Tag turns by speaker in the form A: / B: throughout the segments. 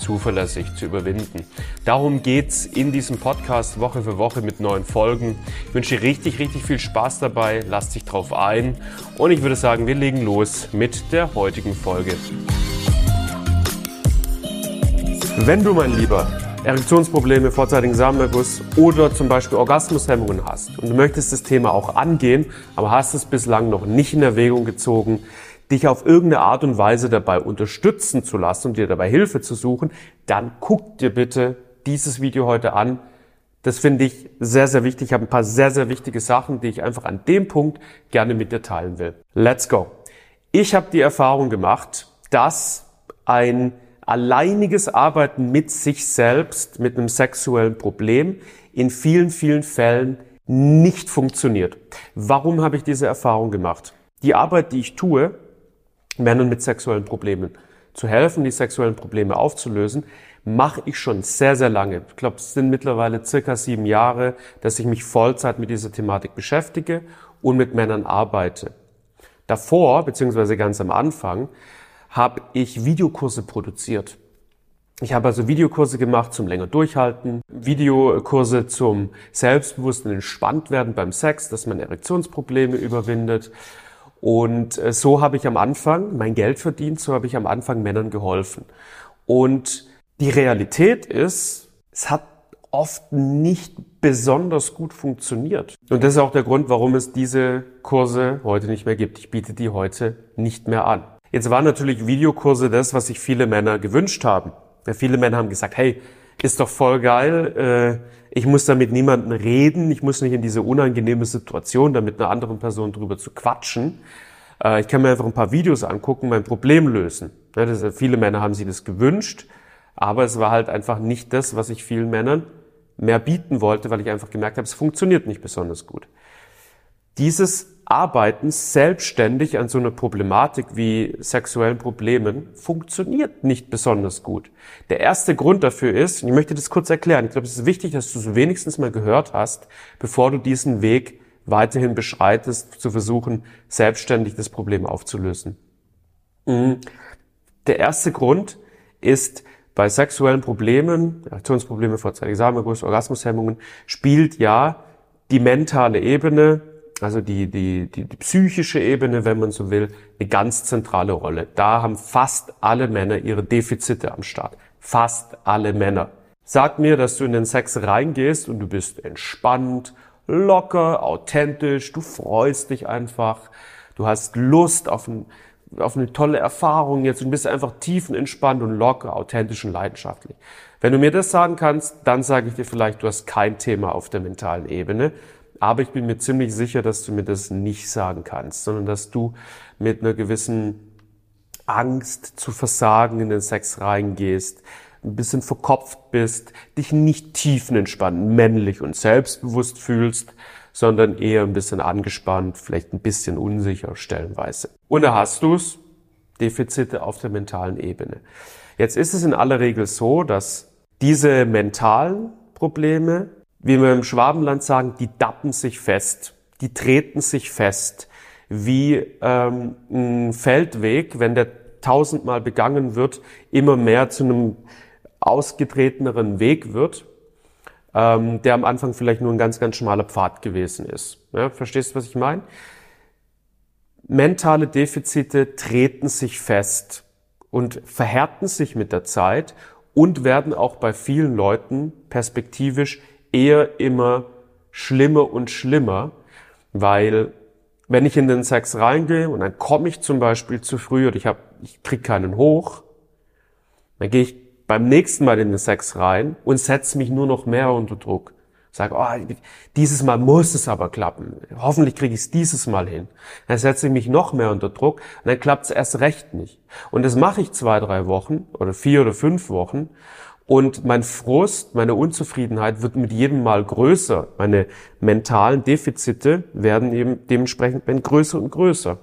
A: zuverlässig zu überwinden. Darum geht's in diesem Podcast Woche für Woche mit neuen Folgen. Ich wünsche dir richtig, richtig viel Spaß dabei. Lass dich drauf ein. Und ich würde sagen, wir legen los mit der heutigen Folge. Wenn du, mein Lieber, Erektionsprobleme, vorzeitigen Samenerguss oder zum Beispiel Orgasmushemmungen hast und du möchtest das Thema auch angehen, aber hast es bislang noch nicht in Erwägung gezogen, dich auf irgendeine Art und Weise dabei unterstützen zu lassen und dir dabei Hilfe zu suchen, dann guck dir bitte dieses Video heute an. Das finde ich sehr, sehr wichtig. Ich habe ein paar sehr, sehr wichtige Sachen, die ich einfach an dem Punkt gerne mit dir teilen will. Let's go. Ich habe die Erfahrung gemacht, dass ein alleiniges Arbeiten mit sich selbst, mit einem sexuellen Problem in vielen, vielen Fällen nicht funktioniert. Warum habe ich diese Erfahrung gemacht? Die Arbeit, die ich tue, Männern mit sexuellen Problemen zu helfen, die sexuellen Probleme aufzulösen, mache ich schon sehr, sehr lange. Ich glaube, es sind mittlerweile circa sieben Jahre, dass ich mich Vollzeit mit dieser Thematik beschäftige und mit Männern arbeite. Davor, beziehungsweise ganz am Anfang, habe ich Videokurse produziert. Ich habe also Videokurse gemacht zum länger durchhalten, Videokurse zum selbstbewussten Entspanntwerden beim Sex, dass man Erektionsprobleme überwindet und äh, so habe ich am Anfang mein Geld verdient, so habe ich am Anfang Männern geholfen. Und die Realität ist, es hat oft nicht besonders gut funktioniert. Und das ist auch der Grund, warum es diese Kurse heute nicht mehr gibt. Ich biete die heute nicht mehr an. Jetzt waren natürlich Videokurse das, was sich viele Männer gewünscht haben. Viele Männer haben gesagt, hey, ist doch voll geil, äh, ich muss da mit niemandem reden, ich muss nicht in diese unangenehme Situation, da mit einer anderen Person drüber zu quatschen. Äh, ich kann mir einfach ein paar Videos angucken, mein Problem lösen. Viele Männer haben sich das gewünscht, aber es war halt einfach nicht das, was ich vielen Männern mehr bieten wollte, weil ich einfach gemerkt habe, es funktioniert nicht besonders gut. Dieses Arbeiten selbstständig an so einer Problematik wie sexuellen Problemen funktioniert nicht besonders gut. Der erste Grund dafür ist, und ich möchte das kurz erklären, ich glaube, es ist wichtig, dass du es wenigstens mal gehört hast, bevor du diesen Weg weiterhin beschreitest, zu versuchen, selbstständig das Problem aufzulösen. Mhm. Der erste Grund ist, bei sexuellen Problemen, Reaktionsprobleme, vorzeitiger Samenerguss, Orgasmushemmungen, spielt ja die mentale Ebene also die, die, die, die psychische Ebene, wenn man so will, eine ganz zentrale Rolle. Da haben fast alle Männer ihre Defizite am Start. Fast alle Männer. Sag mir, dass du in den Sex reingehst und du bist entspannt, locker, authentisch, du freust dich einfach, du hast Lust auf, ein, auf eine tolle Erfahrung jetzt und bist einfach tiefenentspannt und locker, authentisch und leidenschaftlich. Wenn du mir das sagen kannst, dann sage ich dir vielleicht, du hast kein Thema auf der mentalen Ebene, aber ich bin mir ziemlich sicher, dass du mir das nicht sagen kannst, sondern dass du mit einer gewissen Angst zu versagen in den Sex reingehst, ein bisschen verkopft bist, dich nicht tiefenentspannt, männlich und selbstbewusst fühlst, sondern eher ein bisschen angespannt, vielleicht ein bisschen unsicher stellenweise. Und da hast du's, Defizite auf der mentalen Ebene. Jetzt ist es in aller Regel so, dass diese mentalen Probleme wie wir im Schwabenland sagen, die dappen sich fest, die treten sich fest, wie ähm, ein Feldweg, wenn der tausendmal begangen wird, immer mehr zu einem ausgetreteneren Weg wird, ähm, der am Anfang vielleicht nur ein ganz, ganz schmaler Pfad gewesen ist. Ja, verstehst du, was ich meine? Mentale Defizite treten sich fest und verhärten sich mit der Zeit und werden auch bei vielen Leuten perspektivisch eher immer schlimmer und schlimmer, weil wenn ich in den Sex reingehe und dann komme ich zum Beispiel zu früh oder ich, hab, ich krieg keinen hoch, dann gehe ich beim nächsten Mal in den Sex rein und setze mich nur noch mehr unter Druck. Sage, oh, dieses Mal muss es aber klappen. Hoffentlich kriege ich es dieses Mal hin. Dann setze ich mich noch mehr unter Druck und dann klappt es erst recht nicht. Und das mache ich zwei, drei Wochen oder vier oder fünf Wochen Und mein Frust, meine Unzufriedenheit wird mit jedem Mal größer. Meine mentalen Defizite werden eben dementsprechend größer und größer.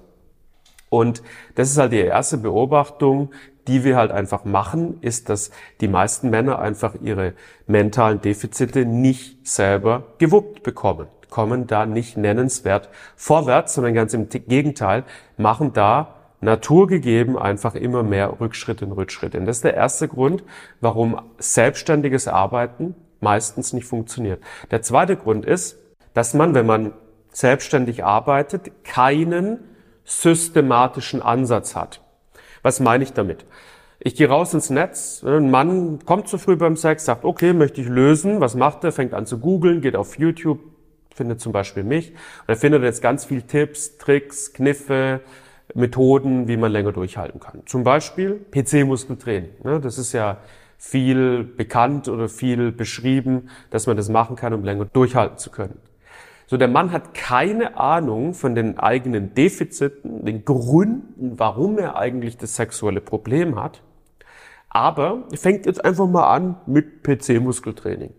A: Und das ist halt die erste Beobachtung, die wir halt einfach machen, ist, dass die meisten Männer einfach ihre mentalen Defizite nicht selber gewuppt bekommen, kommen da nicht nennenswert vorwärts, sondern ganz im Gegenteil, machen da naturgegeben einfach immer mehr Rückschritt in Rückschritt. Und das ist der erste Grund, warum selbstständiges Arbeiten meistens nicht funktioniert. Der zweite Grund ist, dass man, wenn man selbstständig arbeitet, keinen systematischen Ansatz hat. Was meine ich damit? Ich gehe raus ins Netz, ein Mann kommt zu früh beim Sex, sagt, okay, möchte ich lösen. Was macht er? Fängt an zu googeln, geht auf YouTube, findet zum Beispiel mich. Und er findet jetzt ganz viel Tipps, Tricks, Kniffe, Methoden, wie man länger durchhalten kann. Zum Beispiel PC-Muskeltraining. Das ist ja viel bekannt oder viel beschrieben, dass man das machen kann, um länger durchhalten zu können. So, der Mann hat keine Ahnung von den eigenen Defiziten, den Gründen, warum er eigentlich das sexuelle Problem hat. Aber er fängt jetzt einfach mal an mit PC-Muskeltraining.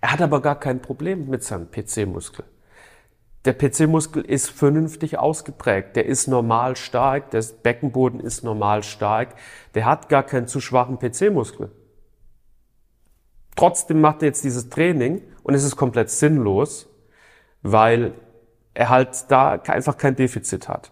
A: Er hat aber gar kein Problem mit seinem PC-Muskel. Der PC-Muskel ist vernünftig ausgeprägt. Der ist normal stark. Der Beckenboden ist normal stark. Der hat gar keinen zu schwachen PC-Muskel. Trotzdem macht er jetzt dieses Training und es ist komplett sinnlos, weil er halt da einfach kein Defizit hat.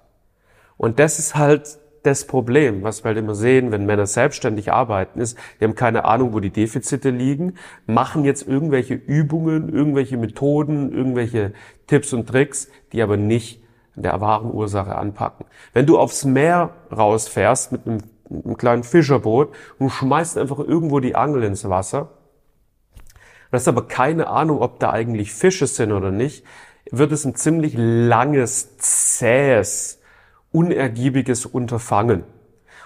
A: Und das ist halt das Problem, was wir halt immer sehen, wenn Männer selbstständig arbeiten, ist, die haben keine Ahnung, wo die Defizite liegen, machen jetzt irgendwelche Übungen, irgendwelche Methoden, irgendwelche Tipps und Tricks, die aber nicht der wahren Ursache anpacken. Wenn du aufs Meer rausfährst mit einem, einem kleinen Fischerboot und schmeißt einfach irgendwo die Angel ins Wasser, Du hast aber keine Ahnung, ob da eigentlich Fische sind oder nicht, wird es ein ziemlich langes, zähes, unergiebiges Unterfangen.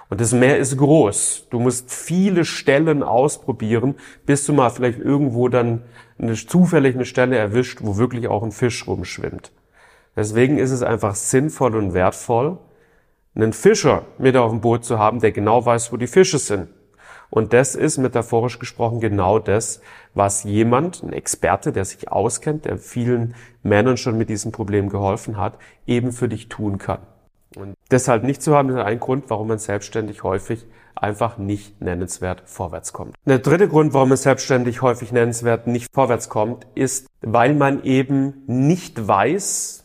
A: Und das Meer ist groß. Du musst viele Stellen ausprobieren, bis du mal vielleicht irgendwo dann eine, zufällig eine Stelle erwischt, wo wirklich auch ein Fisch rumschwimmt. Deswegen ist es einfach sinnvoll und wertvoll, einen Fischer mit auf dem Boot zu haben, der genau weiß, wo die Fische sind. Und das ist metaphorisch gesprochen genau das, was jemand, ein Experte, der sich auskennt, der vielen Männern schon mit diesem Problem geholfen hat, eben für dich tun kann. Deshalb nicht zu haben, ist ein Grund, warum man selbstständig häufig einfach nicht nennenswert vorwärts kommt. Der dritte Grund, warum man selbstständig häufig nennenswert nicht vorwärts kommt, ist, weil man eben nicht weiß,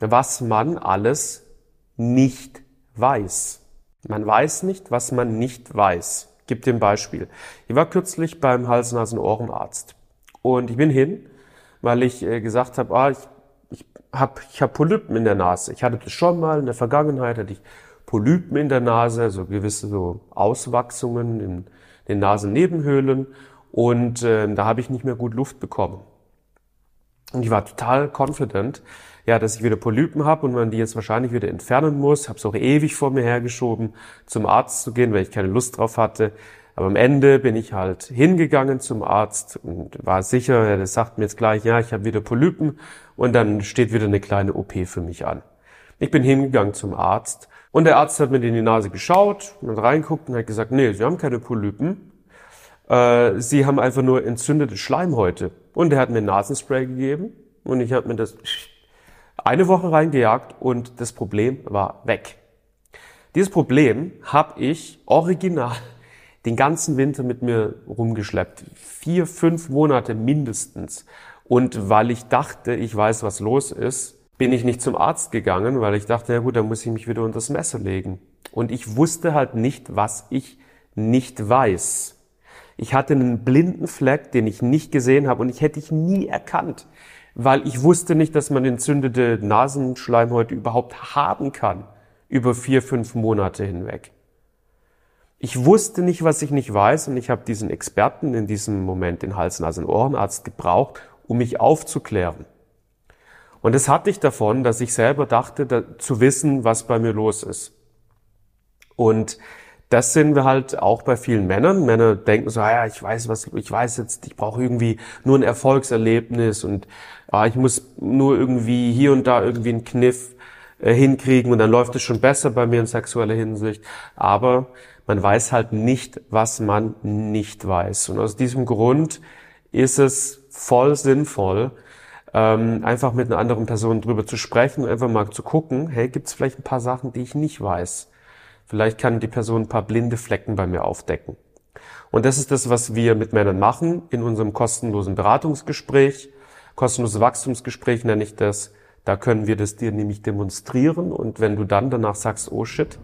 A: was man alles nicht weiß. Man weiß nicht, was man nicht weiß gebe dir ein Beispiel. Ich war kürzlich beim Hals-Nasen-Ohrenarzt und ich bin hin, weil ich äh, gesagt habe, ah, ich, ich habe ich hab Polypen in der Nase. Ich hatte das schon mal in der Vergangenheit, hatte ich Polypen in der Nase, so gewisse so Auswachsungen in den Nasennebenhöhlen und äh, da habe ich nicht mehr gut Luft bekommen. Und ich war total confident, ja, dass ich wieder Polypen habe und man die jetzt wahrscheinlich wieder entfernen muss. Habe es auch ewig vor mir hergeschoben, zum Arzt zu gehen, weil ich keine Lust drauf hatte. Aber am Ende bin ich halt hingegangen zum Arzt und war sicher, er sagt mir jetzt gleich, ja, ich habe wieder Polypen und dann steht wieder eine kleine OP für mich an. Ich bin hingegangen zum Arzt und der Arzt hat mir in die Nase geschaut und reinguckt und hat gesagt, nee, Sie haben keine Polypen. Äh, Sie haben einfach nur entzündete Schleimhäute. Und er hat mir Nasenspray gegeben und ich habe mir das eine Woche reingejagt und das Problem war weg. Dieses Problem habe ich original den ganzen Winter mit mir rumgeschleppt. Vier, fünf Monate mindestens. Und weil ich dachte, ich weiß, was los ist, bin ich nicht zum Arzt gegangen, weil ich dachte, ja gut, dann muss ich mich wieder unter das Messer legen. Und ich wusste halt nicht, was ich nicht weiß. Ich hatte einen blinden Fleck, den ich nicht gesehen habe und ich hätte ich nie erkannt weil ich wusste nicht, dass man entzündete Nasenschleimhäute überhaupt haben kann über vier, fünf Monate hinweg. Ich wusste nicht, was ich nicht weiß und ich habe diesen Experten in diesem Moment, den Hals-, Nasen-, Ohrenarzt, gebraucht, um mich aufzuklären. Und das hatte ich davon, dass ich selber dachte, da, zu wissen, was bei mir los ist. Und das sehen wir halt auch bei vielen Männern. Männer denken so, ah ja, ich weiß was, ich weiß jetzt, ich brauche irgendwie nur ein Erfolgserlebnis und ah, ich muss nur irgendwie hier und da irgendwie einen Kniff äh, hinkriegen und dann läuft es schon besser bei mir in sexueller Hinsicht. Aber Man weiß halt nicht, was man nicht weiß. Und aus diesem Grund ist es voll sinnvoll, ähm, einfach mit einer anderen Person drüber zu sprechen und einfach mal zu gucken, hey, gibt es vielleicht ein paar Sachen, die ich nicht weiß? Vielleicht kann die Person ein paar blinde Flecken bei mir aufdecken. Und das ist das, was wir mit Männern machen in unserem kostenlosen Beratungsgespräch. Kostenloses Wachstumsgespräch nenne ich das. Da können wir das dir nämlich demonstrieren. Und wenn du dann danach sagst, oh shit,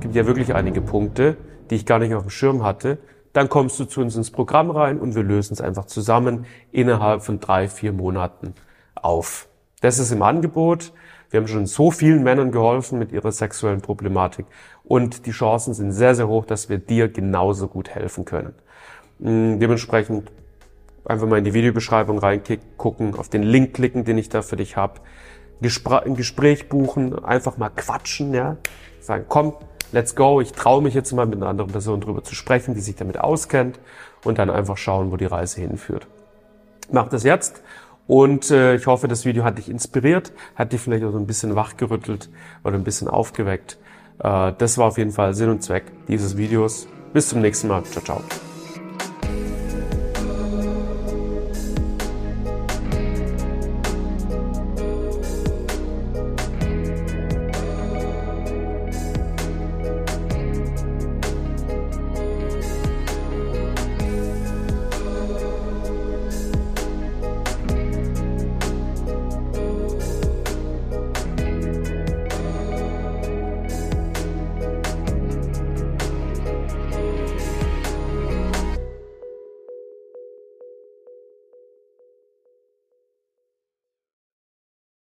A: gibt ja wirklich einige Punkte, die ich gar nicht auf dem Schirm hatte, dann kommst du zu uns ins Programm rein und wir lösen es einfach zusammen innerhalb von drei, vier Monaten auf. Das ist im Angebot. Wir haben schon so vielen Männern geholfen mit ihrer sexuellen Problematik und die Chancen sind sehr, sehr hoch, dass wir dir genauso gut helfen können. Mm, dementsprechend einfach mal in die Videobeschreibung reingucken, auf den Link klicken, den ich da für dich habe, ein Gespräch buchen, einfach mal quatschen, ja, sagen, komm, let's go, ich traue mich jetzt mal mit einer anderen Person drüber zu sprechen, die sich damit auskennt und dann einfach schauen, wo die Reise hinführt. Mach das jetzt und äh, ich hoffe, das Video hat dich inspiriert, hat dich vielleicht auch so ein bisschen wachgerüttelt oder ein bisschen aufgeweckt. Äh, das war auf jeden Fall Sinn und Zweck dieses Videos. Bis zum nächsten Mal. Ciao, ciao.